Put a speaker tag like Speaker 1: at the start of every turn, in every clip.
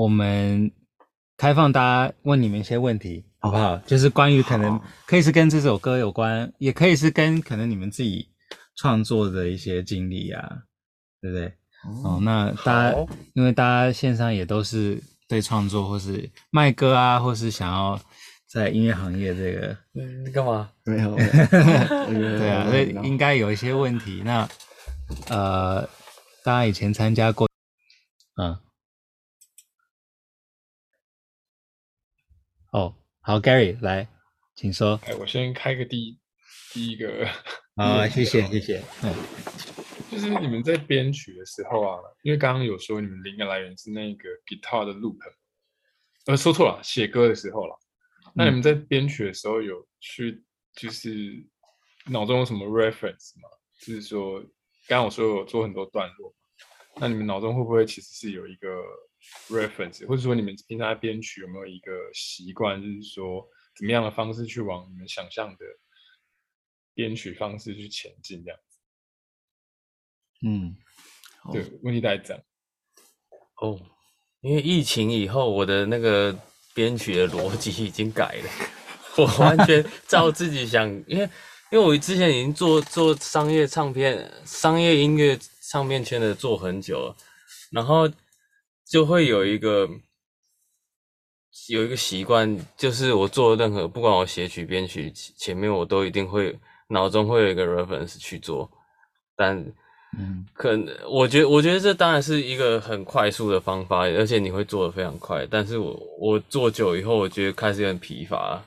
Speaker 1: 我们开放大家问你们一些问题，好不好？就是关于可能可以是跟这首歌有关，也可以是跟可能你们自己创作的一些经历啊，对不对？嗯、哦，那大家因为大家线上也都是对创作或是卖歌啊，或是想要在音乐行业这个，
Speaker 2: 嗯，干嘛？
Speaker 3: 没有，
Speaker 1: 对啊，所以应该有一些问题。那呃，大家以前参加过，嗯，哦，好，Gary 来，请说。
Speaker 4: 哎，我先开个第一第一个。
Speaker 1: 啊，谢谢，谢谢。嗯。
Speaker 4: 就是你们在编曲的时候啊，因为刚刚有说你们灵感来源是那个 guitar 的 loop，呃，说错了，写歌的时候了。那你们在编曲的时候有去就是脑中有什么 reference 吗？就是说，刚刚我说有做很多段落，那你们脑中会不会其实是有一个 reference，或者说你们平常在编曲有没有一个习惯，就是说怎么样的方式去往你们想象的编曲方式去前进这样子？
Speaker 1: 嗯，
Speaker 4: 对，问题在这样。
Speaker 2: 哦，因为疫情以后，我的那个编曲的逻辑已经改了，我完全 照自己想，因为因为我之前已经做做商业唱片、商业音乐唱片圈的做很久了，然后就会有一个有一个习惯，就是我做任何不管我写曲、编曲前面，我都一定会脑中会有一个 reference 去做，但。
Speaker 1: 嗯，
Speaker 2: 可能我觉得，我觉得这当然是一个很快速的方法，而且你会做的非常快。但是我我做久以后，我觉得开始有点疲乏。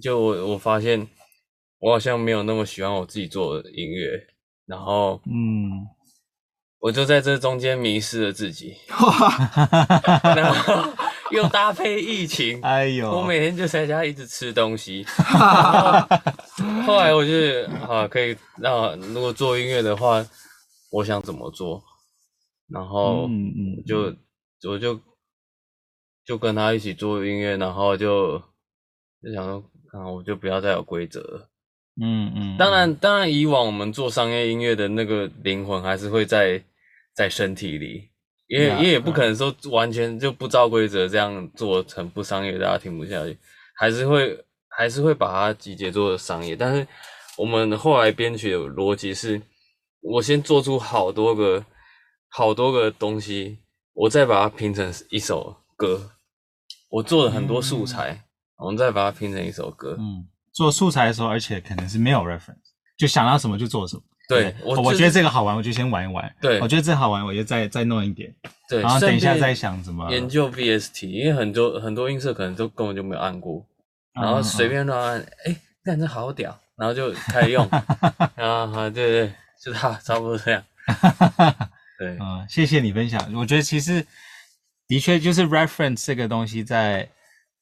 Speaker 2: 就我我发现，我好像没有那么喜欢我自己做的音乐。然后，
Speaker 1: 嗯，
Speaker 2: 我就在这中间迷失了自己。然后又搭配疫情，
Speaker 1: 哎呦，
Speaker 2: 我每天就在家一直吃东西。后来我就啊，可以那如果做音乐的话。我想怎么做，然后就、嗯嗯、我就就跟他一起做音乐，然后就就想说，啊，我就不要再有规则了。
Speaker 1: 嗯嗯。
Speaker 2: 当然，当然，以往我们做商业音乐的那个灵魂还是会在在身体里，因为、嗯、因为也不可能说完全就不照规则这样做成不商业，大家听不下去，还是会还是会把它集结做商业。但是我们后来编曲的逻辑是。我先做出好多个、好多个东西，我再把它拼成一首歌。我做了很多素材，嗯、我们再把它拼成一首歌。
Speaker 1: 嗯，做素材的时候，而且可能是没有 reference，就想到什么就做什
Speaker 2: 么。
Speaker 1: 对，我、就是、我觉得这个好玩，我就先玩一玩。
Speaker 2: 对，
Speaker 1: 我觉得这好玩，我就再再弄一点。
Speaker 2: 对，
Speaker 1: 然后等一下再想怎么
Speaker 2: 研究 VST，因为很多很多音色可能都根本就没有按过，然后随便乱按，哎、嗯，感、嗯、觉、欸、好屌，然后就开始用。啊，好，对对对。是他差不多这样，对，
Speaker 1: 嗯，谢谢你分享。我觉得其实的确就是 reference 这个东西在，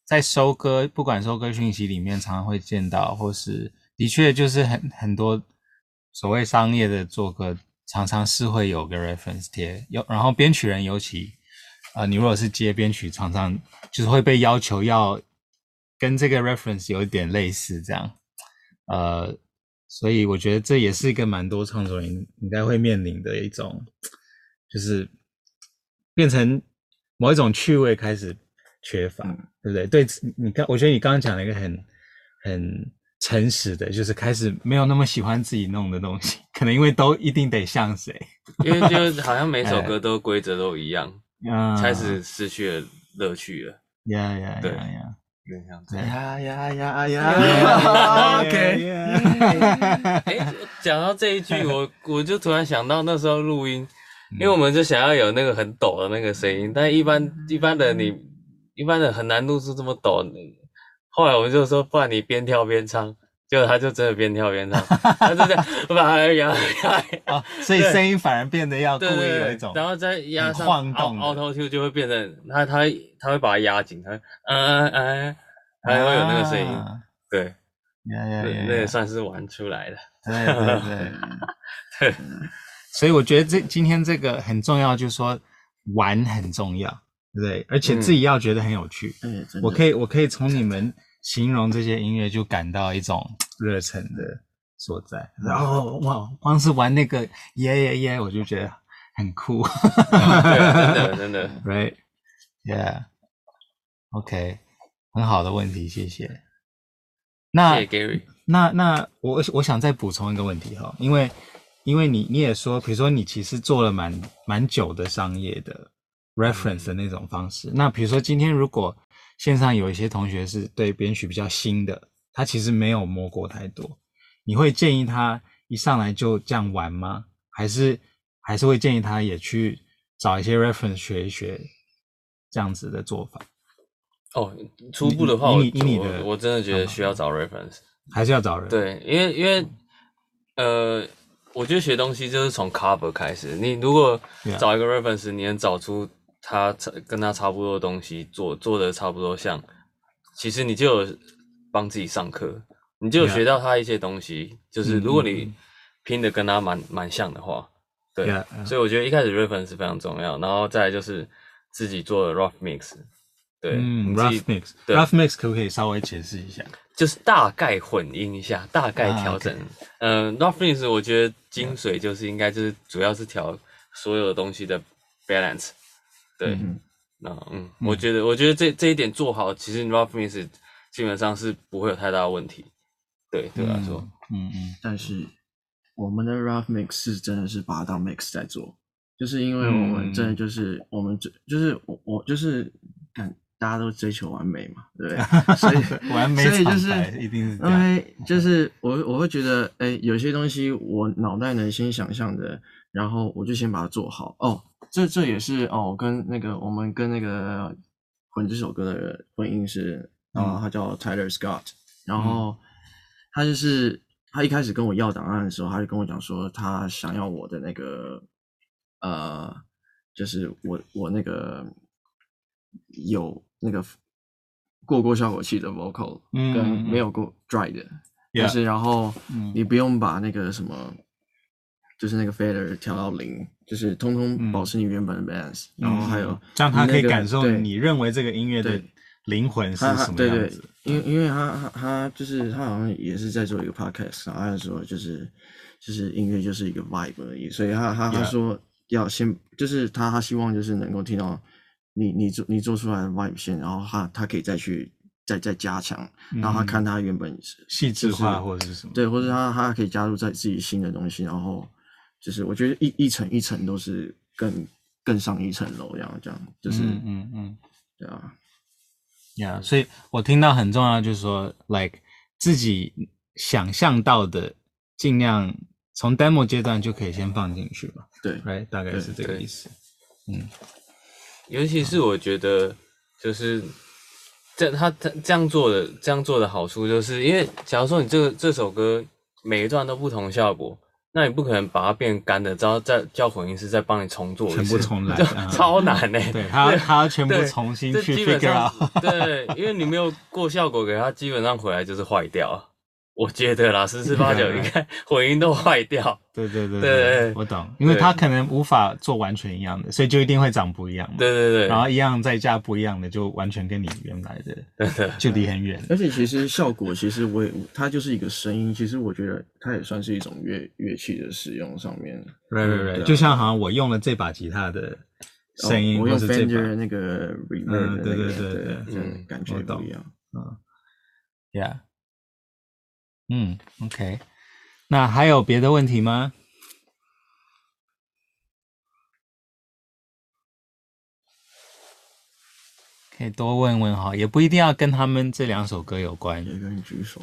Speaker 1: 在在收歌，不管收歌讯息里面常常会见到，或是的确就是很很多所谓商业的做歌，常常是会有个 reference 贴，有然后编曲人尤其，呃，你如果是接编曲，常常就是会被要求要跟这个 reference 有一点类似这样，呃。所以我觉得这也是一个蛮多创作人应该会面临的一种，就是变成某一种趣味开始缺乏，嗯、对不对？对，你刚我觉得你刚刚讲了一个很很诚实的，就是开始没有那么喜欢自己弄的东西，可能因为都一定得像谁，
Speaker 2: 因为就好像每首歌都规则都一样，嗯，开始失去了乐趣了。
Speaker 1: 呀呀
Speaker 2: 对
Speaker 1: 呀。
Speaker 3: 呀呀呀呀！OK。
Speaker 2: 哎，讲到这一句，我 我就突然想到那时候录音，因为我们就想要有那个很抖的那个声音，但一般一般的你一般的很难录出这么抖。后来我们就说，不然你边跳边唱，结果他就真的边跳边唱，他就这样，把压压啊，
Speaker 1: 所以声音反而变得要故意有一种，
Speaker 2: 然后再压上晃动，Auto Tune 就会变成他他他会把它压紧，他嗯嗯。还会有那个声音，啊、
Speaker 1: 对，
Speaker 2: 那也算是玩出来的，
Speaker 1: 对对对，对，所以我觉得这今天这个很重要，就是说玩很重要，对不对？而且自己要觉得很有趣，
Speaker 3: 嗯，
Speaker 1: 我可以我可以从你们形容这些音乐就感到一种热忱的所在，然后哇，光是玩那个耶耶耶，我就觉得很酷，
Speaker 2: 对，真的真的，
Speaker 1: 对。Yeah，OK，、okay. 很好的问题，谢谢。那
Speaker 2: Gary。
Speaker 1: 那那我我想再补充一个问题哈，因为因为你你也说，比如说你其实做了蛮蛮久的商业的 reference 的那种方式。嗯、那比如说今天如果线上有一些同学是对编曲比较新的，他其实没有摸过太多，你会建议他一上来就这样玩吗？还是还是会建议他也去找一些 reference 学一学这样子的做法？
Speaker 2: 哦，初步的
Speaker 1: 话你，你
Speaker 2: 我真的觉得需要找 reference，
Speaker 1: 还是要找人。
Speaker 2: 对，因为因为呃，我觉得学东西就是从 cover 开始。你如果找一个 reference，你能找出他跟他差不多的东西，做做的差不多像，其实你就有帮自己上课，你就有学到他一些东西。Yeah. 就是如果你拼的跟他蛮蛮像的话，对，yeah. 所以我觉得一开始 reference 非常重要，然后再来就是自己做的 rough mix。对，
Speaker 1: 嗯，rough mix，rough mix 可不可以稍微解释一下？
Speaker 2: 就是大概混音一下，大概调整。嗯、啊 okay. 呃、rough mix 我觉得精髓就是应该就是主要是调所有的东西的 balance。对，嗯那嗯，嗯，我觉得我觉得这这一点做好，其实 rough mix 基本上是不会有太大的问题。对，对我来说，
Speaker 3: 嗯嗯。但是我们的 rough mix 是真的是把它当 mix 在做，就是因为我们真的就是、嗯、我们这就是我我就是感。大家都追求完美嘛，对不对？所以
Speaker 1: 完美，
Speaker 3: 所以就是
Speaker 1: 一定是
Speaker 3: 因为就是我我会觉得，哎、欸，有些东西我脑袋能先想象的，然后我就先把它做好。哦，这这也是哦，跟那个我们跟那个混这首歌的混音是，然后他叫 Tyler Scott，然后他就是他一开始跟我要档案的时候，他就跟我讲说，他想要我的那个呃，就是我我那个有。那个过过效果器的 vocal，跟没有过 dry 的，就、嗯、是然后你不用把那个什么，嗯、就是那个 fader 调到零，就是通通保持你原本的 balance，、嗯、然后还有
Speaker 1: 这样他可以感受你认为这个音乐的灵魂是什么样子。
Speaker 3: 对对，因为因为他他他就是他好像也是在做一个 podcast，然后他说就是就是音乐就是一个 vibe 而已，所以他他他说要先就是他他希望就是能够听到。你你做你做出来的 vibe 先，然后他他可以再去再再加强，然后他看他原本
Speaker 1: 是细致化或者是什么，
Speaker 3: 对，或者他他可以加入在自己新的东西，然后就是我觉得一一层一层都是更更上一层楼这样这样，就是嗯嗯嗯，对啊，
Speaker 1: 呀，所以我听到很重要就是说，like 自己想象到的，尽量从 demo 阶段就可以先放进去吧，
Speaker 3: 对
Speaker 1: ，right，大概是这个意思，嗯。
Speaker 2: 尤其是我觉得，就是这他他这样做的这样做的好处，就是因为假如说你这个这首歌每一段都不同效果，那你不可能把它变干的，然后再叫混音师再帮你重做，
Speaker 1: 全部重来，
Speaker 2: 就超难呢、欸。
Speaker 1: 对，他他要全部重新去 figure out。
Speaker 2: 对，因为你没有过效果给他，基本上回来就是坏掉。我觉得啦，十之八九，应该混音都坏掉。
Speaker 1: 对对对对，对，我懂，因为它可能无法做完全一样的，所以就一定会长不一样嘛。
Speaker 2: 对对对，
Speaker 1: 然后一样再加不一样的，就完全跟你原来的就离很远。
Speaker 3: 而且其实效果，其实我也，它就是一个声音。其实我觉得它也算是一种乐乐器的使用上面。
Speaker 1: 对对对，就像好像我用了这把吉他的声音，
Speaker 3: 哦、我用 Fender 那个 Reverb 的、那个、对对对对，对，
Speaker 1: 嗯，
Speaker 3: 感觉不一样。
Speaker 1: 嗯，Yeah。嗯，OK，那还有别的问题吗？可以多问问哈，也不一定要跟他们这两首歌有关。
Speaker 3: 有举手。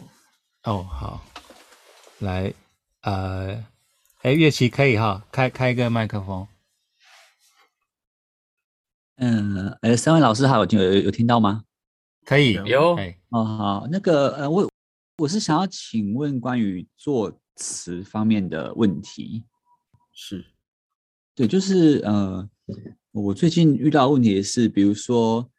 Speaker 1: 哦，好，来，呃，哎，乐器可以哈，开开一个麦克风。
Speaker 5: 嗯，哎，三位老师好，有有有听到吗？
Speaker 1: 可以，
Speaker 2: 有。
Speaker 5: 哦，好，那个，呃，我。我是想要请问关于作词方面的问题，
Speaker 3: 是，
Speaker 5: 对，就是呃，我最近遇到的问题是，比如说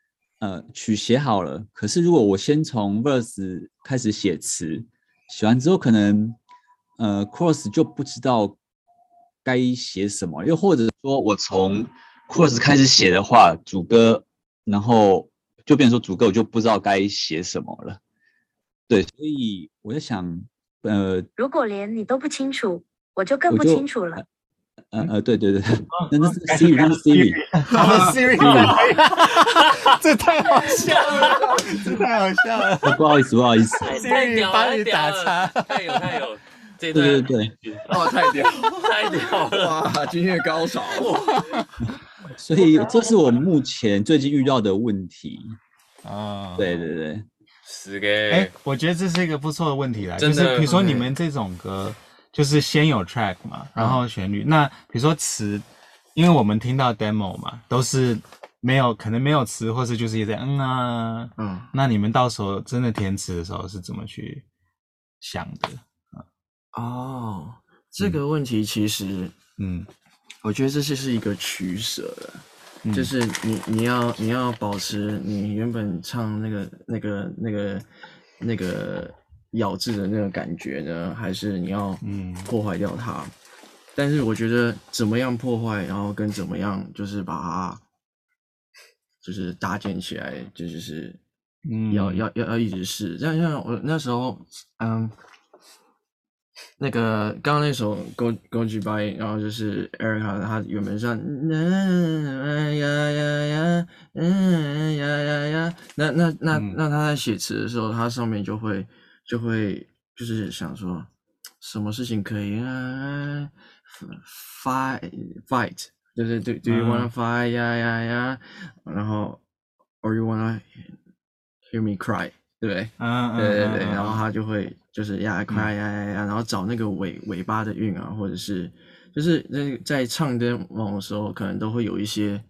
Speaker 5: 呃，曲写好了，可是如果我先从 verse 开始写词，写完之后可能呃 chorus 就不知道该写什么，又或者说我从 chorus 开始写的话，主歌，然后就变成说主歌我就不知道该写什么了。对，所以我在想，呃，
Speaker 6: 如果连你都不清楚，我就更不清楚了。
Speaker 5: 呃呃，对对对，那那是 Siri，那是 Siri，
Speaker 1: 好了，Siri，这太好笑了，这太好笑了，
Speaker 5: 不好意思，不好意思
Speaker 2: ，，Siri，
Speaker 1: 帮你打叉，
Speaker 2: 太有太有，对
Speaker 5: 对对，
Speaker 3: 哇，太屌，
Speaker 2: 太屌了，
Speaker 3: 哇，今天的高潮，
Speaker 5: 所以这是我目前最近遇到的问题
Speaker 1: 啊，
Speaker 5: 对对对，
Speaker 2: 是个，
Speaker 1: 哎，我觉得这是一个不错的问题啦，就是比如说你们这种歌。就是先有 track 嘛，然后旋律。嗯、那比如说词，因为我们听到 demo 嘛，都是没有，可能没有词，或是就是一些嗯啊，嗯。那你们到时候真的填词的时候是怎么去想的？
Speaker 3: 哦，这个问题其实，嗯，我觉得这是一个取舍的，嗯、就是你你要你要保持你原本唱那个那个那个那个。咬字的那个感觉呢，还是你要破坏掉它？嗯、但是我觉得怎么样破坏，然后跟怎么样就是把它就是搭建起来，就就是要、嗯、要要要一直试。像像我那时候，嗯，那个刚刚那首《Go Go Goodbye》，然后就是 Erica 他原本上呀呀呀，嗯呀呀呀，那那那那他在写词的时候，他上面就会。就会就是想说，什么事情可以啊？fight fight，就是对，do you wanna fight 呀呀呀？然后，or you wanna hear me cry，对不对？嗯对对对，然后他就会就是呀 cry 呀呀呀，然后找那个尾尾巴的韵啊，或者是就是那在唱 demo 的时候，可能都会有一些，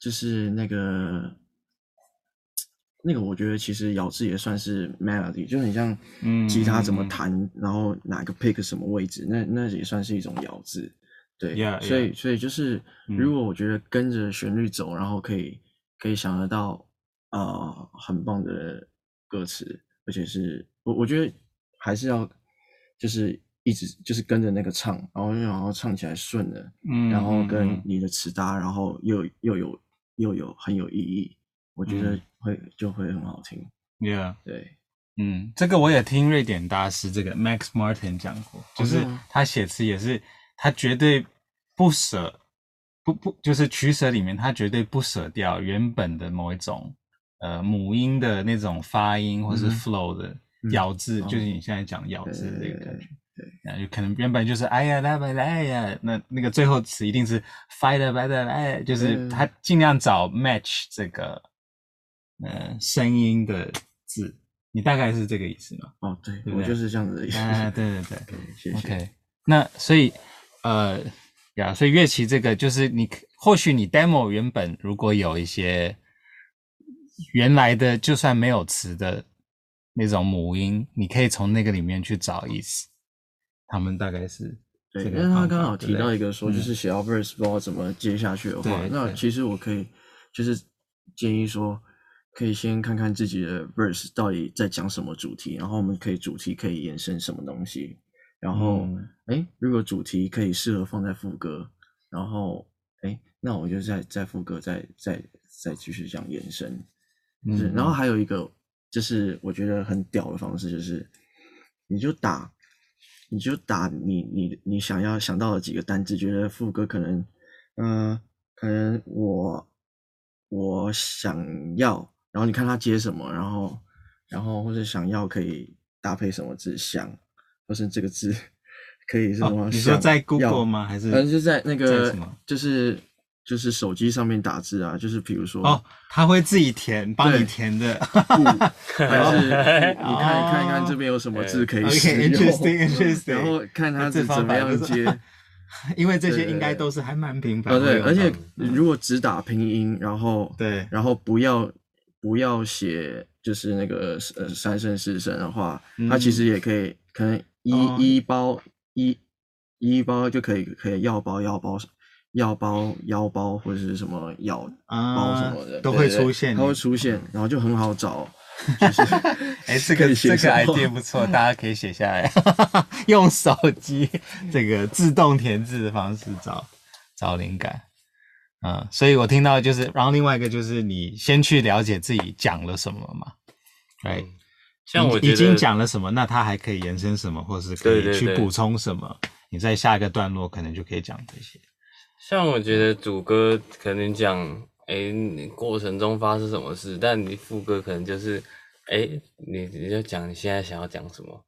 Speaker 3: 就是那个。那个我觉得其实咬字也算是 melody，就很像吉他怎么弹，嗯、然后哪个 pick 什么位置，那那也算是一种咬字。对，yeah, yeah, 所以所以就是如果我觉得跟着旋律走，嗯、然后可以可以想得到呃很棒的歌词，而且是我我觉得还是要就是一直就是跟着那个唱，然后然后唱起来顺的，嗯，然后跟你的词搭，然后又又有又有很有意义，我觉得。会就会很好听
Speaker 1: ，Yeah，
Speaker 3: 对，
Speaker 1: 嗯，这个我也听瑞典大师这个 Max Martin 讲过，就是他写词也是，他绝对不舍，不不，就是取舍里面他绝对不舍掉原本的某一种呃母音的那种发音或是 flow 的咬字，嗯、就是你现在讲咬字的那个感觉，对，然后就可能原本就是哎呀来吧来呀，那那个最后词一定是 fight 的 fight 的哎，就是他尽量找 match 这个。呃，声音的字，你大概是这个意思吗？
Speaker 3: 哦，对，对对我就是这样子的意思。
Speaker 1: 啊，对对对，
Speaker 3: 对 谢谢。
Speaker 1: OK，那所以，呃，呀，所以乐器这个就是你，或许你 demo 原本如果有一些原来的，就算没有词的那种母音，你可以从那个里面去找意思。他们大概是
Speaker 3: 对，因为他刚好提到一个说，就是写到 verse 不知道怎么接下去的话，嗯、那其实我可以就是建议说。可以先看看自己的 verse 到底在讲什么主题，然后我们可以主题可以延伸什么东西，然后哎、嗯，如果主题可以适合放在副歌，然后哎，那我就在在副歌再再再继续这样延伸，嗯，然后还有一个就是我觉得很屌的方式就是，你就打你就打你你你想要想到的几个单字，觉得副歌可能嗯、呃、可能我我想要。然后你看他接什么，然后，然后或者想要可以搭配什么字，想，或是这个字 可以是什么？
Speaker 1: 哦、你说在 Google 吗？还是？
Speaker 3: 反正就在那个，就是就是手机上面打字啊，就是比如说
Speaker 1: 哦，他会自己填，帮你填的，还
Speaker 3: 是 你看看一看这边有什么字可以使用
Speaker 1: ，interesting interesting，
Speaker 3: 然后看他是怎么样接，
Speaker 1: 因为这些应该都是还蛮频繁的。
Speaker 3: 对，而且如果只打拼音，然后
Speaker 1: 对，
Speaker 3: 然后不要。不要写就是那个呃三声四声的话，嗯、它其实也可以，可能一、哦、一包一一包就可以，可以要包要包要包腰包或者是什么药包什么的、
Speaker 1: 啊、都会出现，
Speaker 3: 它会出现，然后就很好找。就是
Speaker 1: 哎，这个这个 idea 不错，大家可以写下来，用手机这个自动填字的方式找找灵感。嗯，所以我听到就是，然后另外一个就是你先去了解自己讲了什么嘛，对、嗯，
Speaker 2: 像我
Speaker 1: 已经讲了什么，那他还可以延伸什么，或是可以去补充什么，你在下一个段落可能就可以讲这些。
Speaker 2: 像我觉得主歌可能讲，哎、欸，你过程中发生什么事，但你副歌可能就是，哎、你你就讲你现在想要讲什么，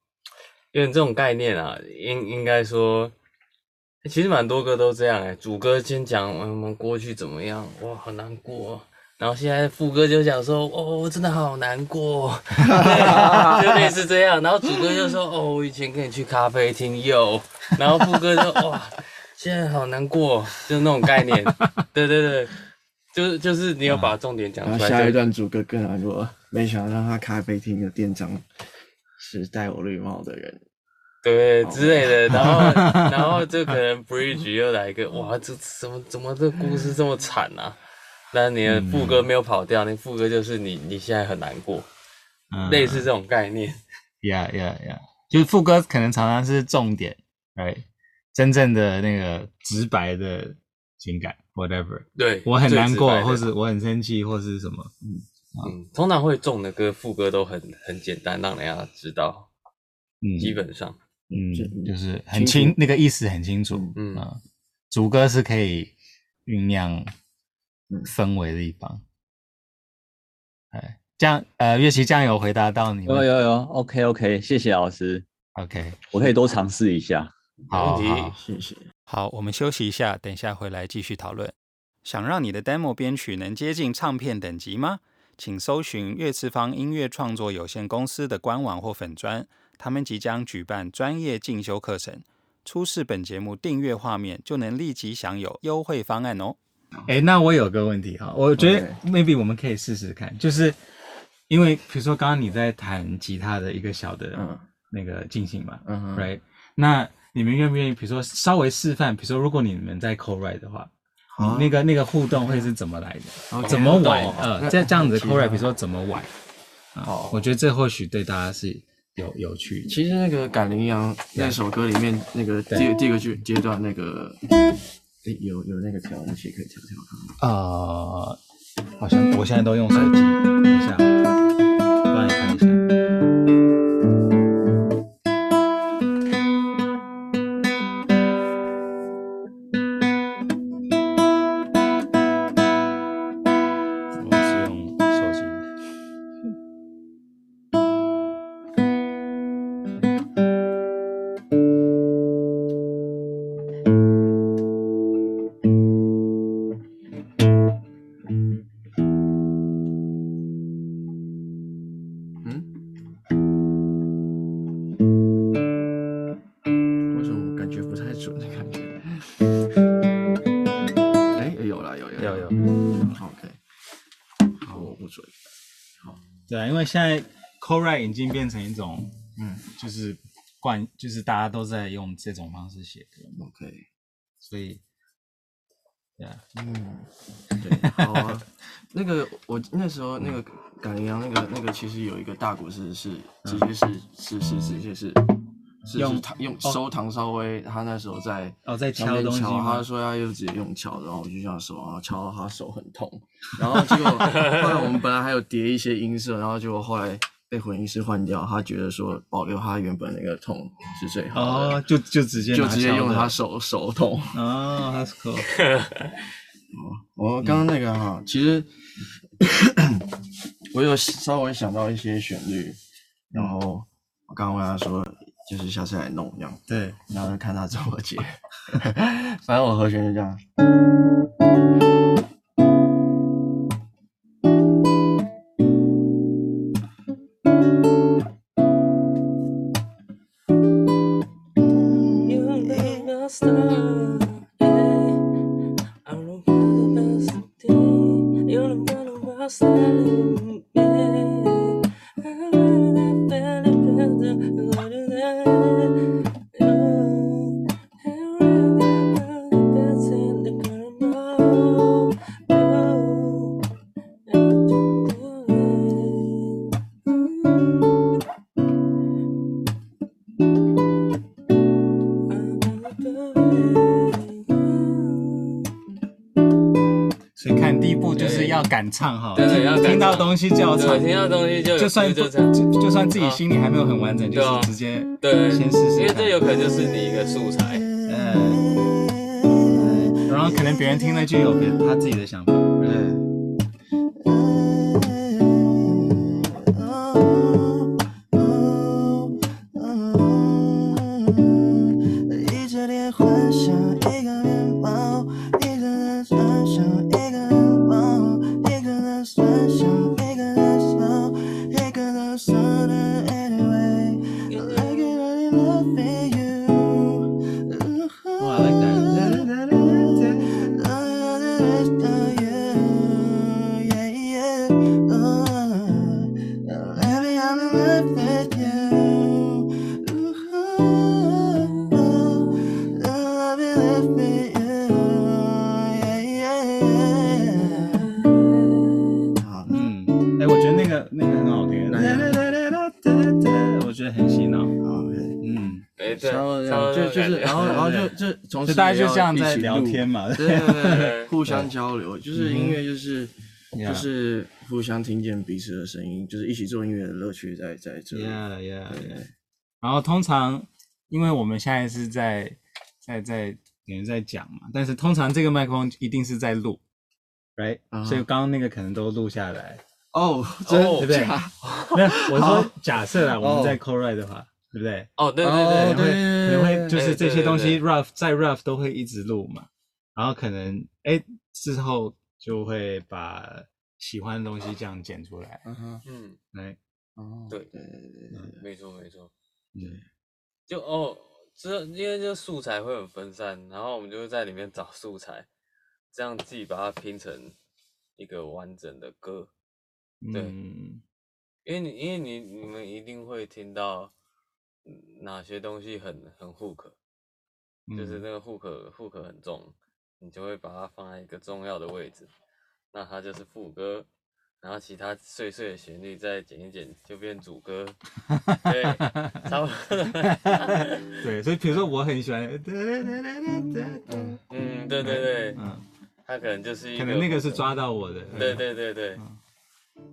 Speaker 2: 因为这种概念啊，应应该说，其实蛮多歌都这样哎、主歌先讲我们过去怎么样，哇，好难过。然后现在副歌就讲说，哦，真的好难过，对，就类似这样。然后主歌就说，哦，我以前跟你去咖啡厅有。然后副歌就哇，现在好难过，就那种概念。对对对，就是就是你有把重点讲出来。
Speaker 3: 然后下一段主歌更难过，没想到他咖啡厅的店长是戴我绿帽的人，
Speaker 2: 对之类的。然后 然后就可能 Bridge 又来一个，哇，这怎么怎么这故事这么惨啊？但你的副歌没有跑掉，嗯、那副歌就是你你现在很难过，嗯、类似这种概念。
Speaker 1: Yeah, yeah, yeah，就是副歌可能常常是重点，right？真正的那个直白的情感，whatever。
Speaker 2: 对，
Speaker 1: 我很难过，或是我很生气，或是什么。嗯
Speaker 2: 嗯，通常会重的歌，副歌都很很简单，让人家知道。
Speaker 1: 嗯，
Speaker 2: 基本上，
Speaker 1: 嗯，就是很清，那个意思很清楚。嗯，主歌是可以酝酿。氛围的地方，哎，这样呃，乐器这样有回答到你吗？
Speaker 5: 有有有，OK OK，谢谢老师
Speaker 1: ，OK，
Speaker 5: 我可以多尝试一下，
Speaker 1: 好，
Speaker 3: 谢谢。
Speaker 1: 好，我们休息一下，等一下回来继续讨论。想让你的 demo 编曲能接近唱片等级吗？请搜寻乐次方音乐创作有限公司的官网或粉专，他们即将举办专业进修课程，出示本节目订阅画面就能立即享有优惠方案哦。
Speaker 2: 哎、
Speaker 1: 欸，那我有个问题哈，我觉得 maybe 我们可以试试看就是因为比如说刚刚你在弹吉他的一个小的那个进行嘛，嗯、uh huh.，right？那你们愿不愿意，比如说稍微示范，比如说如果你们在 co-write 的话，uh 那个那个互动会是怎么来的？Okay. 怎么玩？呃，这这样子 co-write，比如说怎么玩？好，我觉得这或许对大家是有有趣。
Speaker 3: 其实那个《赶羚羊》那首歌里面那个第第一个阶阶段那个。诶、有有那个调音器可以调调看。
Speaker 1: 呃，好像我现在都用手机，等一下，帮你看一下。现在 co-write 已经变成一种，嗯，就是惯，就是大家都在用这种方式写歌。
Speaker 3: OK，
Speaker 1: 所以，对啊，
Speaker 3: 嗯，对，好啊。那个我那时候那个赶羚羊那个那个其实有一个大鼓是是直接是是是直接是是用用收唐稍微他那时候在
Speaker 1: 哦在敲东西，
Speaker 3: 他说他又直接用敲，然后我就这样手，然后敲到他手很痛，然后结果 后来我们本来还有叠一些音色，然后结果后来被混音师换掉，他觉得说保留他原本那个痛是最好的，
Speaker 1: 哦，就就直接
Speaker 3: 就直接用他手手痛，
Speaker 1: 哦，That's cool。
Speaker 3: 我刚刚那个哈，其实我有稍微想到一些旋律，然后我刚刚问他说。就是下次来弄这样，
Speaker 1: 对，
Speaker 3: 然后就看他怎么接，反正我和弦就
Speaker 1: 这样。东西就要唱，
Speaker 2: 听到东西就
Speaker 1: 就算就就算自己心里还没有很完整，就是直接对先试试，
Speaker 2: 因为这有可能就是你一个素材。嗯。
Speaker 1: 然后可能别人听了就有别他自己的想法。大家就
Speaker 3: 也要
Speaker 1: 像在
Speaker 3: 一起
Speaker 1: 聊天嘛。
Speaker 3: 对对对互相交流，就是音乐就是就是互相听见彼此的声音，就是一起做音乐的乐趣在在这里。
Speaker 1: Yeah, yeah,
Speaker 3: 对。
Speaker 1: yeah. 然后通常，因为我们现在是在在在等于在讲嘛，但是通常这个麦克风一定是在录，right？、所以刚刚那个可能都录下来，
Speaker 3: 哦，
Speaker 1: 对不
Speaker 3: 对？
Speaker 1: 没有，我
Speaker 3: 好
Speaker 1: 说假设啦，我们在
Speaker 3: 哦。
Speaker 1: Co-write 的话，对不对？
Speaker 2: 哦，对对
Speaker 3: 哦
Speaker 1: 对会
Speaker 3: 对
Speaker 1: 可能会就是
Speaker 2: 哎
Speaker 1: 这些东西
Speaker 2: 对对。
Speaker 1: Rough 在 rough 都会一直录嘛，然后可能哎之后就会把喜欢的东西这样剪出来，
Speaker 3: 嗯哼，
Speaker 2: 嗯，
Speaker 1: 来，
Speaker 3: 哦，
Speaker 2: 对。
Speaker 3: 对对对对。对，
Speaker 2: 没错没错，
Speaker 1: 嗯
Speaker 2: 就哦，这因为这素材会很分散，然后我们就会在里面找素材，这样自己把它拼成一个完整的歌。对。
Speaker 1: 嗯。
Speaker 2: 因为你因为你你们一定会听到嗯哪些东西很很 hook，就是
Speaker 1: 嗯。
Speaker 2: 那个 hook hook 很重，你就会把它放在一个重要的位置，那它就是副歌，然后其他碎碎的旋律再剪一剪就变主歌，对，差不多。
Speaker 1: 对，所以比如说我很喜欢，
Speaker 2: 嗯，对对对，
Speaker 1: 嗯，
Speaker 2: 它可能就是
Speaker 1: 可能那个是抓。到我的，
Speaker 2: 对对对对，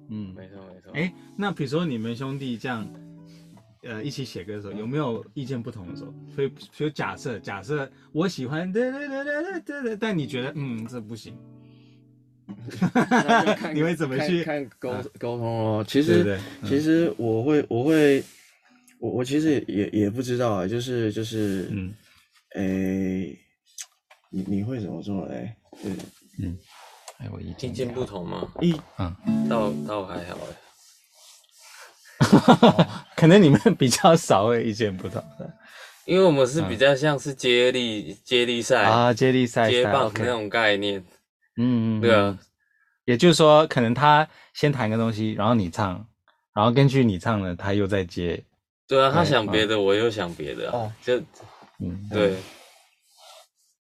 Speaker 1: 嗯，
Speaker 2: 没错没错。
Speaker 1: 哎，那比如说你们兄弟这样，呃，一起写歌的时候，有没有意见不同的时候？所以，比如假设，假设我喜欢，但你觉得，嗯，这不行，你会怎么去
Speaker 3: 看看沟沟通哦？其实
Speaker 1: 对不对嗯
Speaker 3: 其实我会我会我我其实也也不知道啊，就是就是
Speaker 1: 嗯
Speaker 3: 诶，你你会怎么做嘞？对，
Speaker 1: 哎，我意
Speaker 2: 意
Speaker 1: 见
Speaker 2: 见不同吗？
Speaker 3: 一
Speaker 2: 倒倒还好哎。
Speaker 1: 可能你们比较少会意见不同。的
Speaker 2: 因为我们是比较像是接力、接力赛、
Speaker 1: 啊，接力赛
Speaker 2: 接棒那种概念，
Speaker 1: 嗯嗯，
Speaker 2: 对啊，
Speaker 1: 也就是说，可能他先弹个东西，然后你唱，然后根据你唱的，他又在接，
Speaker 2: 对啊，他想别的，我又想别的啊
Speaker 3: 哦，
Speaker 2: 就
Speaker 1: 嗯，
Speaker 2: 对，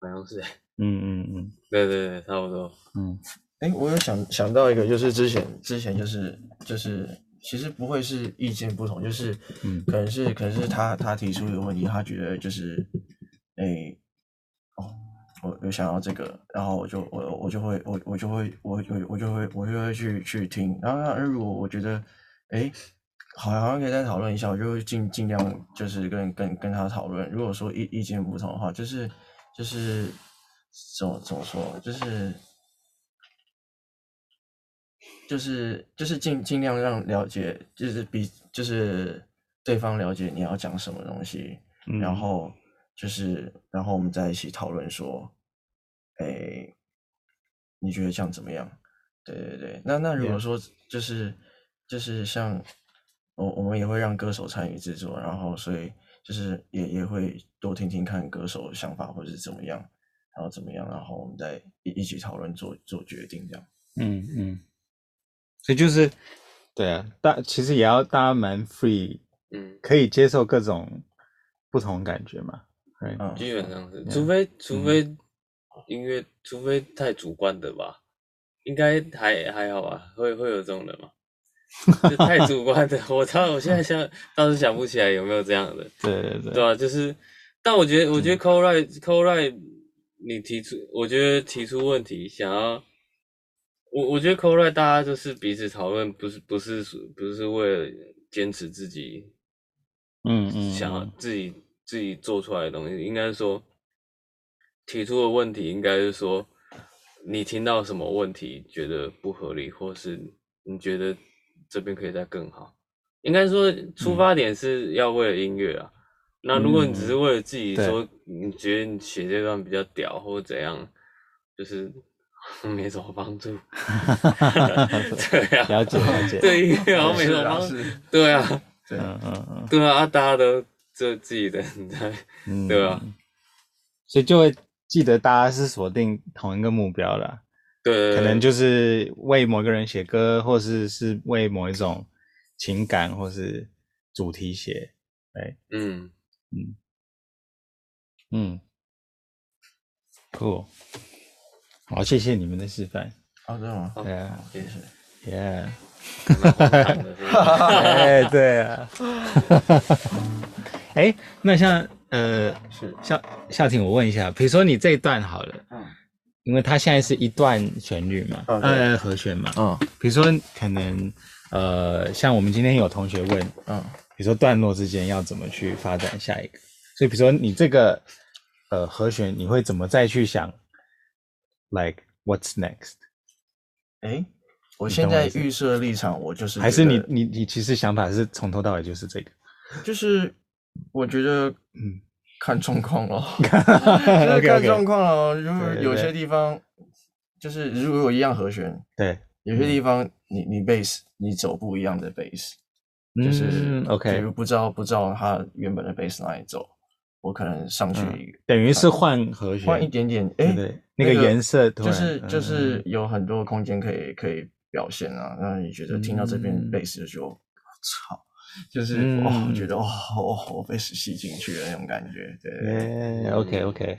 Speaker 2: 好像是，
Speaker 1: 嗯嗯嗯。
Speaker 2: 对对对，差不多，
Speaker 1: 嗯。
Speaker 3: 哎，我有想想到一个，就是之前之前就是就是其实不会是意见不同，就是
Speaker 1: 嗯
Speaker 3: 可能是可能是他他提出一个问题，他觉得就是诶哦，我有想要这个，然后我就我我就会我我就会我我我就会我就会去去听，然后那如果我觉得诶好好像可以再讨论一下，我就会尽尽量就是跟跟跟他讨论。如果说意意见不同的话，就是就是怎么怎么说，就是就是就是尽尽量让了解，就是比就是对方了解你要讲什么东西，
Speaker 1: 嗯，
Speaker 3: 然后就是然后我们在一起讨论说，哎，你觉得这样怎么样？对对对，那那如果.说就是就是像我我们也会让歌手参与制作，然后所以就是也也会多听听看歌手的想法或者是怎么样，然后怎么样，然后我们再一一起讨论做做决定这样。
Speaker 1: 嗯嗯，所以就是对啊，大其实也要大家蛮 free，
Speaker 2: 嗯，
Speaker 1: 可以接受各种不同感觉嘛
Speaker 3: 嗯，
Speaker 2: 基本上是，除非除非音乐，除非太主观的吧，应该还还好吧，会会有这种人吗？就太主观的，我操我现在想倒是想不起来有没有这样的。
Speaker 1: 对对对，
Speaker 2: 对啊，就是，但我觉得，我觉得 c o r i c o r i 你提出，我觉得提出问题，想要，我我觉得 c o r i 大家就是彼此讨论，不是不是不是为了坚持自己
Speaker 1: 嗯嗯，
Speaker 2: 想要自己自己做出来的东西，应该是说提出的问题应该是说，你听到什么问题觉得不合理，或是你觉得这边可以再更好。应该说出发点是要为了音乐啊。嗯、那如果你只是为了自己说，你觉得你写这段比较屌或者怎样，就是 没什么帮助。对啊，
Speaker 1: 了解了解。
Speaker 2: 对音乐好像没什么帮助。对啊，
Speaker 1: 对。嗯嗯。嗯，
Speaker 2: 对啊，大家都做自己的，在、嗯、对啊，
Speaker 1: 所以就会记得大家是锁定同一个目标了。
Speaker 2: 对，
Speaker 1: 可能就是为某个人写歌，或是是为某一种。情感或是主题写，哎，嗯。嗯。嗯，cool，好，谢谢你们的示范。
Speaker 3: 好的吗？
Speaker 1: 对啊，
Speaker 3: 谢谢。
Speaker 1: Yeah，哎，对啊。哎，那像呃，是夏夏婷，我问一下，比如说你这一段好了，嗯，因为它现在是一段旋律嘛，呃，和弦嘛，嗯，比如说可能。呃，像我们今天有同学问，嗯，比如说段落之间要怎么去发展下一个，所以比如说你这个呃和弦，你会怎么再去想，like what's next？
Speaker 3: 哎，我现在预设立场，我就是
Speaker 1: 还是你你你其实想法是从头到尾就是这个，
Speaker 3: 就是我觉得嗯。看状况咯，看状况咯，就是有些地方就是如果有一样和弦，
Speaker 1: 对。
Speaker 3: 有些地方你你 bass 你走不一样的 bass，就是
Speaker 1: OK，
Speaker 3: 比如不知道不知道它原本的 bass 哪里走，我可能上去
Speaker 1: 等于是换和弦，
Speaker 3: 换一点点，哎，
Speaker 1: 那个颜色
Speaker 3: 就是就是有很多空间可以可以表现啊。那你觉得听到这边 bass 就操，就 是哦，觉得哦哦我 bass 吸进去的那种感觉，对
Speaker 1: ，OK OK，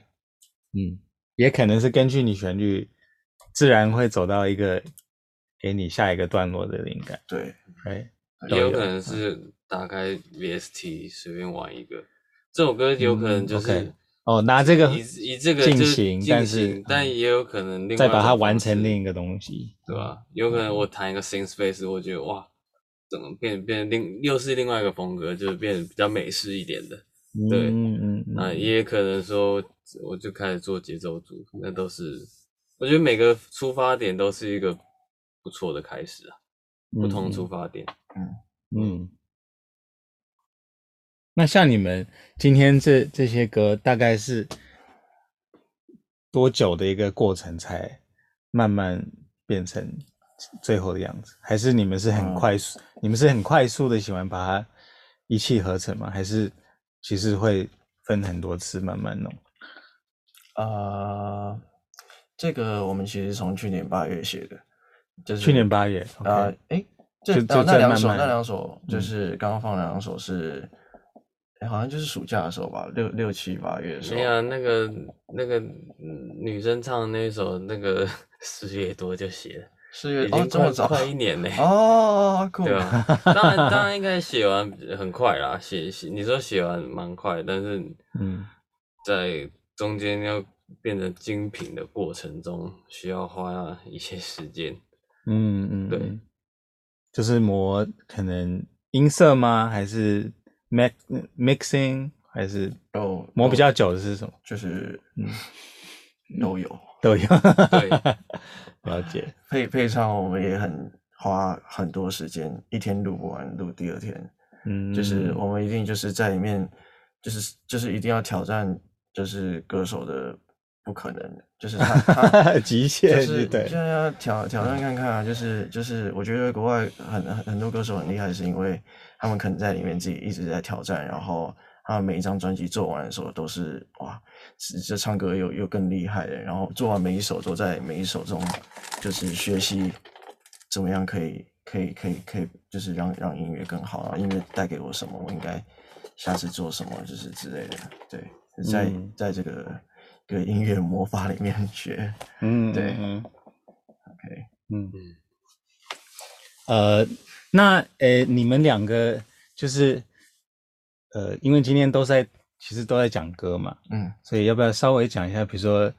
Speaker 1: 嗯，也可能是根据你旋律自然会走到一个。给你下一个段落的灵感，
Speaker 3: 对，
Speaker 1: 哎，
Speaker 2: 也有可能是打开 VST 随便玩一个，这首歌有可能就是
Speaker 1: 哦，拿这个
Speaker 2: 以以这个
Speaker 1: 进行，但是
Speaker 2: 但也有可能另外
Speaker 1: 再把它完成另一个东西，
Speaker 2: 对吧？有可能我弹一个 synth space，我觉得哇，怎么变变另又是另外一个风格，就是变比较美式一点的，对，嗯嗯，那也可能说我就开始做节奏组，那都是我觉得每个出发点都是一个。不错的开始啊，不同出发点，嗯嗯。
Speaker 1: 那像你们今天这这些歌，大概是多久的一个过程才慢慢变成最后的样子？还是你们是很快速？嗯、你们是很快速的喜欢把它一气呵成吗？还是其实会分很多次慢慢弄？
Speaker 3: 啊、呃，这个我们其实从去年八月写的。就是
Speaker 1: 去年八月
Speaker 3: 啊，哎，这那两首那两首就是刚刚放两首是，哎，好像就是暑假的时候吧，六六七八月的时候。
Speaker 2: 没有那个那个女生唱的那首那个 四月多就写了，
Speaker 3: 四月哦这么早，
Speaker 2: 快一年呢。
Speaker 3: 哦，
Speaker 2: 对吧？当然当然 应该写完很快啦，写写你说写完蛮快，但是嗯，在中间要变成精品的过程中，需要花一些时间。
Speaker 1: 嗯嗯，
Speaker 2: 对，
Speaker 1: 就是磨可能音色吗？还是 mix mixing？还是哦磨比较久的是什么？
Speaker 3: 就是嗯 都有
Speaker 1: 都有，
Speaker 2: 对，
Speaker 1: 了解。
Speaker 3: 配配唱我们也很花很多时间，一天录不完，录第二天。嗯，就是我们一定就是在里面，就是就是一定要挑战，就是歌手的。不可能的，就是他 他
Speaker 1: 极限，
Speaker 3: 就是就是要挑挑战看看啊，就是就是我觉得国外很很很多歌手很厉害，是因为他们可能在里面自己一直在挑战，然后他们每一张专辑做完的时候都是哇，这唱歌又又更厉害的，然后做完每一首都在每一首中就是学习怎么样可以可以可以可以，就是让让音乐更好啊，音乐带给我什么，我应该下次做什么，就是之类的，对，在、嗯、在这个。个音乐魔法里面学，嗯，对，嗯，OK，嗯，
Speaker 1: 呃，那呃，你们两个就是，呃，因为今天都在，其实都在讲歌嘛，嗯，所以要不要稍微讲一下？比如说，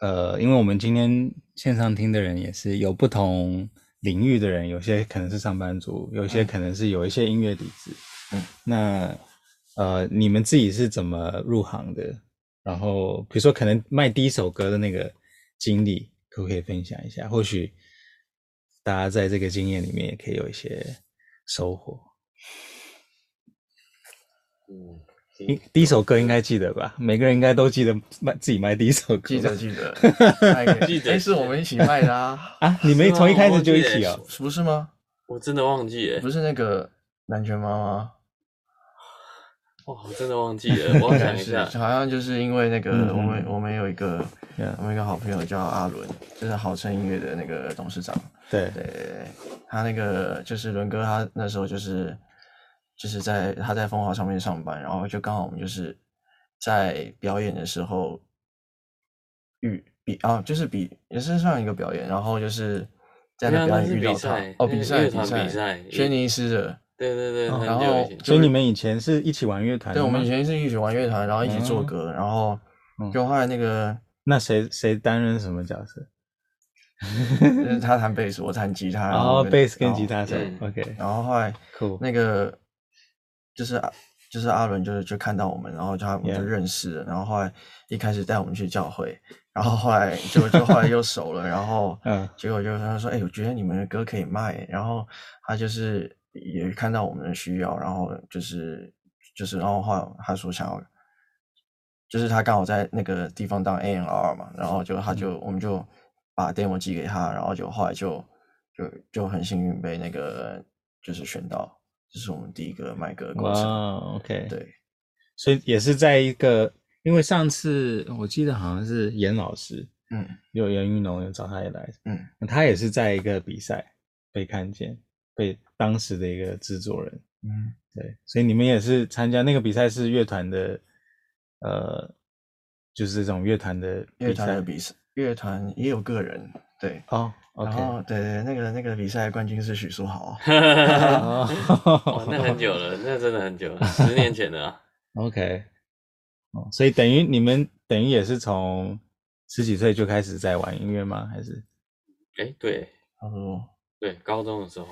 Speaker 1: 呃，因为我们今天线上听的人也是有不同领域的人，有些可能是上班族，有些可能是有一些音乐底子，嗯，那呃，你们自己是怎么入行的？然后比如说可能卖第一首歌的那个经历，可不可以分享一下？或许大家在这个经验里面也可以有一些收获。
Speaker 2: 嗯，
Speaker 1: 第第一首歌应该记得吧？每个人应该都记得卖自己卖第一首歌。
Speaker 3: 记得记得，
Speaker 2: 记得
Speaker 3: 哎是我们一起卖的啊，
Speaker 1: 啊！你们从一开始就一起啊？
Speaker 3: 不是吗？
Speaker 2: 我真的忘记了，
Speaker 3: 不是那个南拳妈吗？
Speaker 2: 哇，我真的忘记了，我想一下，
Speaker 3: 好像就是因为那个
Speaker 1: 嗯
Speaker 3: 我们我们有一
Speaker 1: 个
Speaker 3: 我们一个好朋友叫阿伦，就是好声音乐的那个董事长。
Speaker 1: 对。
Speaker 3: 对对对，他那个就是伦哥，他那时候就是就是在他在风华上面上班，然后就刚好我们就是在表演的时候遇比啊，就是比也是算一个表演，然后就是在那表演遇到他。哦，比赛比赛。
Speaker 2: 比赛，
Speaker 3: 轩尼诗的，
Speaker 2: 对对对，很
Speaker 3: 然
Speaker 2: 后
Speaker 1: 所以你们以前是一起玩乐
Speaker 3: 团
Speaker 1: 对，
Speaker 3: 我们以前是一起玩乐团，然后一起做歌，然后就后来那个
Speaker 1: 那谁谁担任什么角色？
Speaker 3: 就 是他弹贝斯，我弹吉他，然后
Speaker 1: 哦，贝斯跟吉他手
Speaker 2: 嗯
Speaker 1: ，OK，
Speaker 3: 然后后来
Speaker 1: 酷。
Speaker 3: 那个就是就是阿伦，就是就看到我们，然后他我们就.认识了，然后后来一开始带我们去教会，然后后来就 就后来又熟了，然后
Speaker 1: 嗯
Speaker 3: 结果就他说，哎、我觉得你们的歌可以卖，然后他就是也看到我们的需要，然后就是就是然后后来他说想要。就是他刚好在那个地方当 A N R 嘛，然后就他就、
Speaker 1: 嗯
Speaker 3: 我们就把 demo 寄给他，然后就后来就就就很幸运被那个就是选到，这是我们第一个麦歌的过程。
Speaker 1: 哇，OK，
Speaker 3: 对，
Speaker 1: 所以也是在一个，因为上次我记得好像是严老师，
Speaker 3: 嗯
Speaker 1: 有严玉农有找他也来，
Speaker 3: 嗯，
Speaker 1: 他也是在一个比赛被看见，被当时的一个制作人，
Speaker 3: 嗯，
Speaker 1: 对，所以你们也是参加那个比赛是乐团的，呃，就是这种乐团的
Speaker 3: 乐团的比赛，乐团也有个人，对，
Speaker 1: 哦
Speaker 3: 然
Speaker 1: ，OK，
Speaker 3: 后对对，那个那个比赛冠军是许书豪，
Speaker 1: 哦，
Speaker 2: 那很久了，那真的很久了，十年前的啊。
Speaker 1: OK，哦，所以等于你们等于也是从十几岁就开始在玩音乐吗？还是？
Speaker 2: 哎，对
Speaker 3: 差不
Speaker 2: 多对，高中的时候，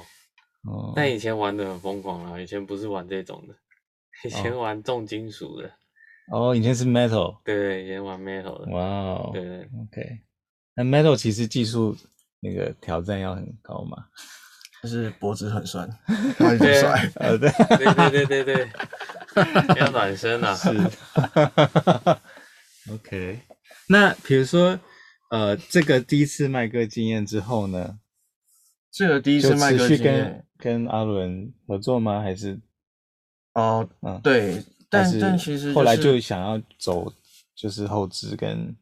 Speaker 1: 哦，
Speaker 2: 但以前玩的很疯狂啊，以前不是玩这种的，以前玩重金属的，
Speaker 1: 哦，以前是 metal，
Speaker 2: 对对，以前玩 metal 的，
Speaker 1: 哇哦，
Speaker 2: 对对
Speaker 1: ，OK，那 metal 其实技术那个挑战要很高嘛？
Speaker 3: 就是脖子很酸，然后一直
Speaker 1: 对对，
Speaker 2: 对对对对对，要暖身啊，
Speaker 1: 是，OK。那比如说，呃，这个第一次卖歌经验之后呢，
Speaker 3: 这个第一次
Speaker 1: 就
Speaker 3: 卖歌
Speaker 1: 持
Speaker 3: 续
Speaker 1: 跟跟阿伦合作吗？还是
Speaker 3: 哦，
Speaker 1: 嗯，对，
Speaker 3: 但但其
Speaker 1: 实后
Speaker 3: 来
Speaker 1: 就想要走就是后置跟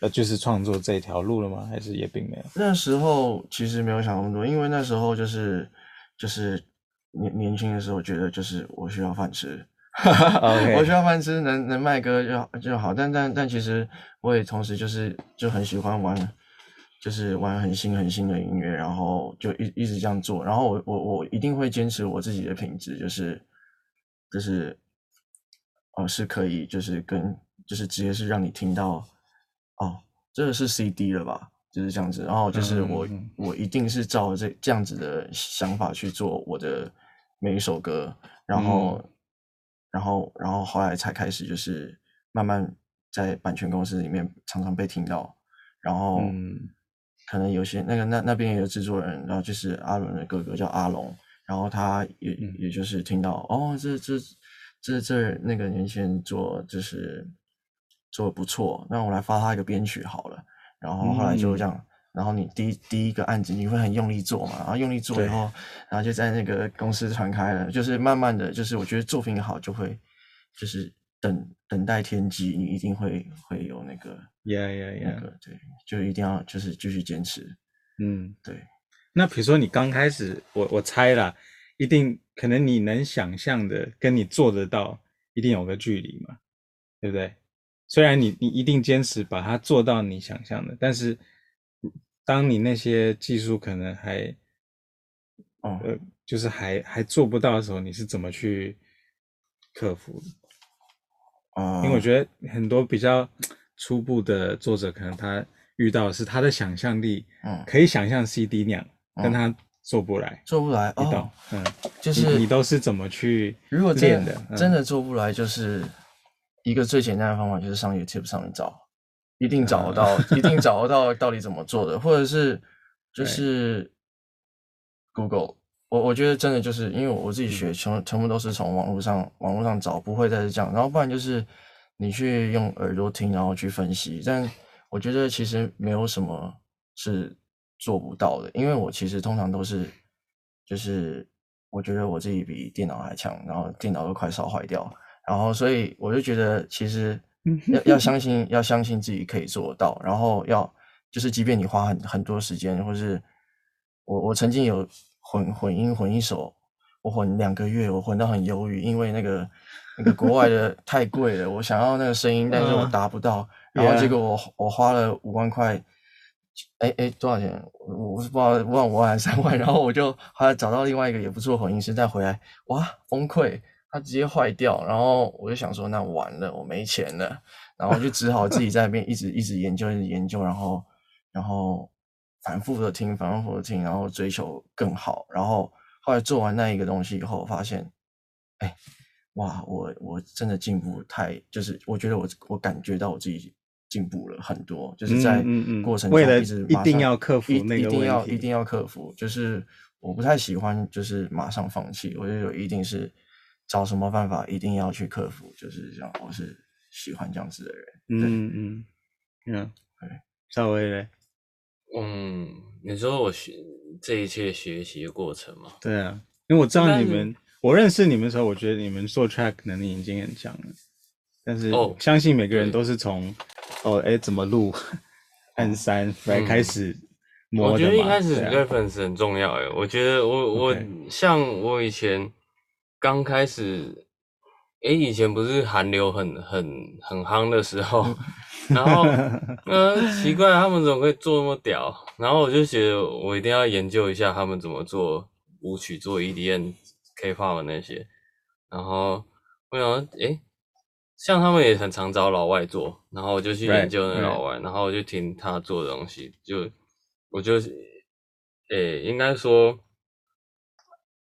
Speaker 1: 呃就是创作这条路了吗？还是也并没有？
Speaker 3: 那时候其实没有想那么多，因为那时候就是就是年年轻的时候，觉得就是我需要饭吃
Speaker 1: OK
Speaker 3: 我需要饭吃，能能卖歌就就好。但但但其实我也同时就是就很喜欢玩，就是玩很新很新的音乐，然后就一一直这样做。然后我我我一定会坚持我自己的品质，就是就是哦是可以，就是跟就是直接是让你听到哦，这个是 CD 了吧？就是这样子，然后就是我、我一定是照这这样子的想法去做我的每一首歌，然后、
Speaker 1: 嗯
Speaker 3: 然后然后后来才开始就是慢慢在版权公司里面常常被听到，然后
Speaker 1: 嗯
Speaker 3: 可能有些那个那那边也有制作人，然后就是阿伦的哥哥叫阿龙，然后他也、
Speaker 1: 嗯
Speaker 3: 也就是听到哦，这这这这那个年轻人做就是做的不错，那我来发他一个编曲好了。然后后来就这样，然后你第一第一个案子你会很用力做嘛，然后用力做以后，然后就在那个公司传开了，就是慢慢的就是我觉得作品好就会就是等等待天机，你一定会会有那个
Speaker 1: ，Yeah Yeah
Speaker 3: 那
Speaker 1: Yeah，
Speaker 3: 个对，就一定要就是继续坚持，
Speaker 1: 嗯，
Speaker 3: 对，
Speaker 1: 那比如说你刚开始，我我猜啦，一定可能你能想象的跟你做得到，一定有个距离嘛，对不对？虽然你你一定坚持把它做到你想象的，但是当你那些技术可能还，
Speaker 3: 哦，
Speaker 1: 呃，就是还还做不到的时候，你是怎么去克服的？
Speaker 3: 啊、
Speaker 1: 因为我觉得很多比较初步的作者，可能他遇到的是他的想象力，
Speaker 3: 嗯
Speaker 1: 可以想象 CD 那样，
Speaker 3: 嗯
Speaker 1: 但他做不来。
Speaker 3: 做不来
Speaker 1: 你懂
Speaker 3: 哦，？
Speaker 1: 嗯，
Speaker 3: 就是
Speaker 1: 你你都是怎么去
Speaker 3: 如果真
Speaker 1: 练的？嗯
Speaker 3: 真的做不来，就是一个最简单的方法就是上 YouTube 上面找，一定找得到，一定找得到到底怎么做的，或者是 就是 Google。我我觉得真的就是因为我自己学全全部都是从网络上网络上找，不会再是这样。然后不然就是你去用耳朵听，然后去分析。但我觉得其实没有什么是做不到的，因为我其实通常都是就是我觉得我自己比电脑还强，然后电脑都快烧坏掉，然后所以我就觉得其实要要相信要相信自己可以做得到，然后要就是即便你花很很多时间，或是我我曾经有。混混音混一首，我混两个月，我混到很忧郁，因为那个那个国外的太贵了，我想要那个声音，但是我达不到，然后结果我我花了五万块，哎哎多少钱？我我是不知道，五万五万还是三万，然后我就后来找到另外一个也不错混音师，再回来，哇崩溃，它直接坏掉，然后我就想说那完了，我没钱了，然后就只好自己在那边一直一直研究一直研究，然后然后。反复的听，反复的听，然后追求更好，然后后来做完那一个东西以后，发现，哎，哇，我我真的进步太，就是我觉得我我感觉到我自己进步了很多，就是在过程中一直
Speaker 1: 一定要克服那个问题，
Speaker 3: 一定要一定要克服，就是我不太喜欢就是马上放弃，我就有一定是找什么办法一定要去克服，就是这样，我是喜欢这样子的人，
Speaker 1: 嗯嗯嗯，对，稍微嘞。
Speaker 2: 嗯，你说我学这一切学习的过程吗？
Speaker 1: 对啊，因为我知道你们，我认识你们的时候，我觉得你们做 track 能力已经很强了。但是相信每个人都是从哦，哎、欸，怎么录按三来开始。
Speaker 2: 我觉得一开始 reference 很重要哎，我觉得我我像我以前刚开始，哎、欸，以前不是韩流很很很夯的时候。然后，呃，奇怪，他们怎么可以做那么屌？然后我就觉得，我一定要研究一下他们怎么做舞曲、做 EDM、K-pop 那些。然后我想，诶，像他们也很常找老外做，然后我就去研究那老外，right, right. 然后我就听他做的东西，就我就，诶，应该说，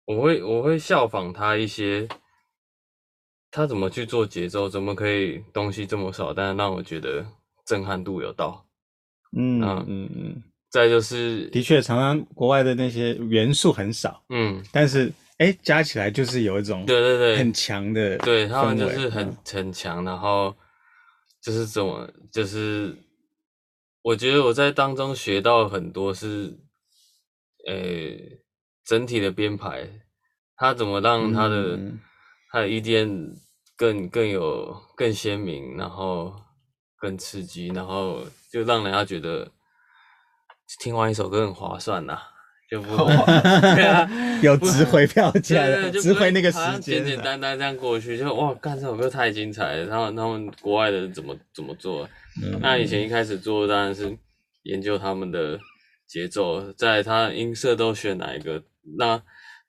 Speaker 2: 我会我会效仿他一些。他怎么去做节奏？怎么可以东西这么少，但是让我觉得震撼度有到？
Speaker 1: 嗯嗯嗯。
Speaker 2: 再就是，
Speaker 1: 的确，常常国外的那些元素很少，
Speaker 2: 嗯，
Speaker 1: 但是哎，加起来就是有一种
Speaker 2: 对对对。
Speaker 1: 很强的，
Speaker 2: 对他们就是很很强，然后就是怎么就是，我觉得我在当中学到很多是，呃，整体的编排，他怎么让他的。嗯。它的 EDM 更更有更鲜明，然后更刺激，然后就让人家觉得听完一首歌很划算呐，就不对啊，
Speaker 1: 有值回票价的，值回那个时间，
Speaker 2: 简简单单这样过去，就哇，干这首歌太精彩了，然后他们国外的人怎么怎么做？嗯、那以前一开始做当然是研究他们的节奏，在他音色都选哪一个那。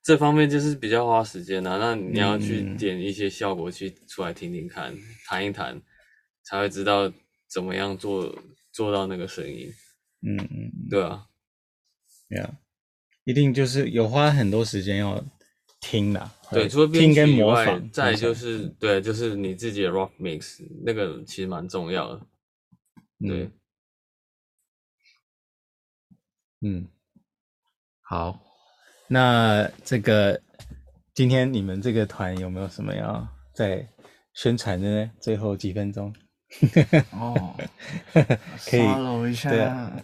Speaker 2: 这方面就是比较花时间啊，那你要去点一些效果器出来听听看，弹、嗯、一弹，才会知道怎么样做做到那个声音。
Speaker 1: 嗯嗯，
Speaker 2: 对啊，
Speaker 1: 对啊，一定就是有花很多时间要听的。
Speaker 2: 对，除了听跟模仿，再就是对，就是你自己的 rock mix 那个其实蛮重要的。对，
Speaker 1: 嗯，嗯好。那这个今天你们这个团有没有什么要再宣传的呢？最后几分钟
Speaker 3: 哦，
Speaker 1: 可以
Speaker 3: follow 一下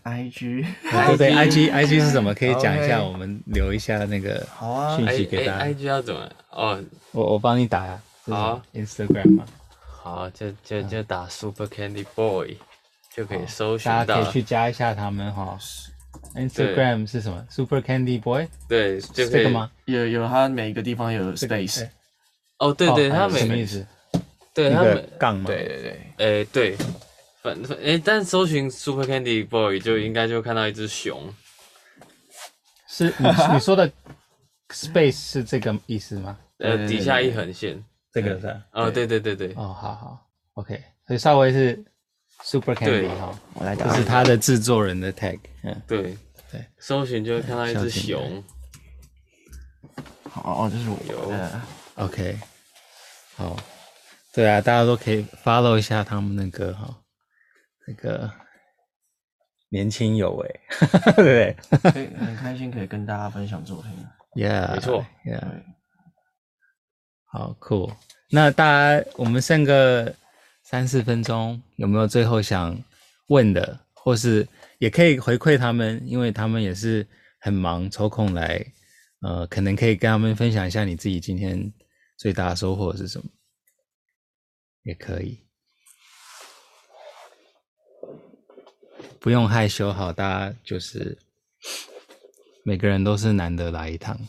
Speaker 3: IG，
Speaker 1: 对对，IG IG 是什么？可以讲一下，我们留一下那个讯息给大家。
Speaker 2: IG 要怎么？哦，
Speaker 1: 我我帮你打呀。
Speaker 2: 好
Speaker 1: ，Instagram 嘛。
Speaker 2: 好，就就就打 Super Candy Boy 就可以搜寻到。
Speaker 1: 大家可以去加一下他们哈。Instagram 是什么？Super Candy Boy？
Speaker 2: 对，就是这个吗？
Speaker 3: 有有，它每个地方有 space。
Speaker 2: 哦，对对，它每
Speaker 1: 什么意思？
Speaker 2: 对，他们
Speaker 1: 杠嘛。
Speaker 3: 对对对，
Speaker 2: 哎对，反正哎，但搜寻 Super Candy Boy 就应该就看到一只熊。
Speaker 1: 是你你说的 space 是这个意思吗？
Speaker 2: 呃，底下一横线，
Speaker 1: 这个是。
Speaker 2: 哦，对对对对。
Speaker 1: 哦，好好，OK，所以稍微是。Super Candy 哈，我来打，这是他的制作人的 tag，嗯，
Speaker 2: 对。对，搜寻就会看到一只熊，
Speaker 3: 好，哦，这是我
Speaker 2: 有
Speaker 1: ，OK，好，对啊，大家都可以 follow 一下他们的歌哈，那个年轻有为，对不对？
Speaker 3: 可以很开心可以跟大家分享作品。
Speaker 1: Yeah，
Speaker 2: 没错
Speaker 1: ，Yeah，
Speaker 3: 对
Speaker 1: 好酷。那大家，我们剩个三四分钟，有没有最后想问的，或是也可以回馈他们，因为他们也是很忙，抽空来，呃，可能可以跟他们分享一下你自己今天最大的收获是什么，也可以，不用害羞，好，大家就是每个人都是难得来一趟。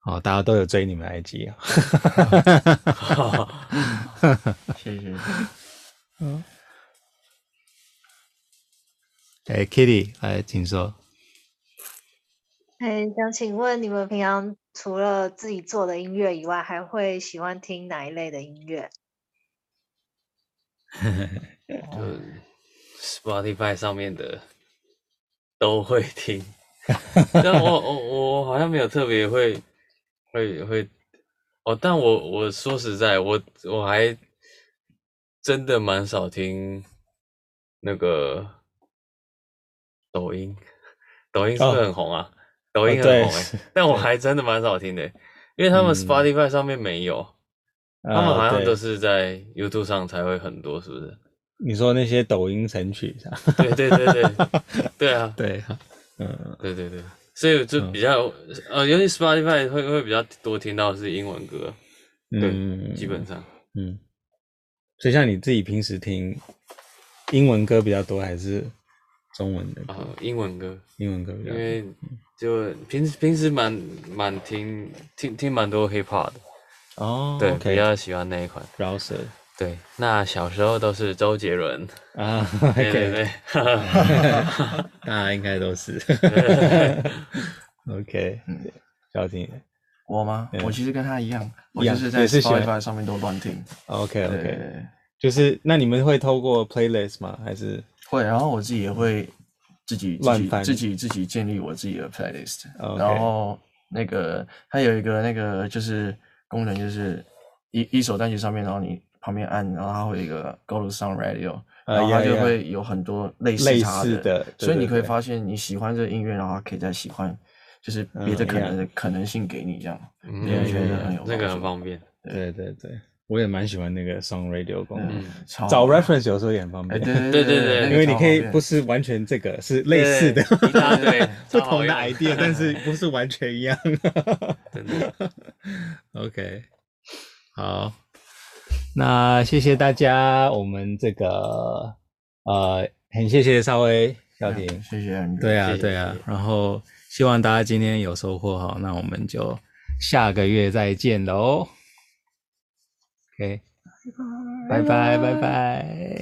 Speaker 1: 好，大家都有追你们 IG 啊，
Speaker 3: 谢谢。
Speaker 1: 嗯，哎，Kitty，哎，请说。
Speaker 7: 哎，想请问你们平常除了自己做的音乐以外，还会喜欢听哪一类的音乐？
Speaker 2: 就 Spotify 上面的都会听，但我我我好像没有特别会会会哦，但我我说实在，我我还真的蛮少听那个抖音，抖音是不是很红啊？哦、抖音很红哎、欸，但我还真的蛮少听的、欸，因为他们 Spotify 上面没有。他们好像都是在 YouTube 上才会很多，是不是？
Speaker 1: 你说那些抖音神曲是吧？
Speaker 2: 对对对对，对啊，
Speaker 1: 对，嗯，
Speaker 2: 对对对，所以就比较、嗯、呃，尤其 Spotify 会会比较多听到是英文歌，对，嗯、基本上，
Speaker 1: 嗯，所以像你自己平时听英文歌比较多，还是中文的
Speaker 2: 啊、呃？英文歌，
Speaker 1: 英文歌比较多，
Speaker 2: 因为就平时平时蛮蛮听听听蛮多 Hip Hop 的。
Speaker 1: 哦，
Speaker 2: 对
Speaker 1: ，okay.
Speaker 2: 比较喜欢那一款
Speaker 1: 饶舌。
Speaker 2: 对，那小时候都是周杰伦
Speaker 1: 啊，
Speaker 2: 对对对，
Speaker 1: 大家应该都是。OK，嗯小婷，
Speaker 3: 我吗？我其实跟他一样，
Speaker 1: 一样
Speaker 3: 我就是在 Spotify 上面都乱听。
Speaker 1: OK OK，就是那你们会透过 playlist 吗？还是
Speaker 3: 会？然后我自己也会自己
Speaker 1: 自己，
Speaker 3: 自己自己建立我自己的 playlist。然后那个它有一个那个就是。功能就是一一首单曲上面，然后你旁边按，然后它会有一个 Go to Sound Radio，然后它就会有很多类似它的，
Speaker 1: 类似的，
Speaker 3: 所以你可以发现你喜欢这个音乐，然后它可以再喜欢，就是别的可能的可能性给你这样，你会觉得很有
Speaker 2: 那个很方便。
Speaker 1: 对对对，我也蛮喜欢那个 Sound Radio 功能，
Speaker 3: 找
Speaker 1: 找 reference 有时候也很方便。
Speaker 3: 对对
Speaker 2: 对对，
Speaker 1: 因为你可以不是完全这个，是类似的，
Speaker 2: 对，
Speaker 1: 不同的 idea，但是不是完全一样。
Speaker 2: 真的。
Speaker 1: OK。好，那谢谢大家。我们这个呃，很谢谢少威、小婷，
Speaker 3: 谢谢。
Speaker 1: 对啊，对啊。然后希望大家今天有收获哈。那我们就下个月再见喽。OK，拜拜，拜拜。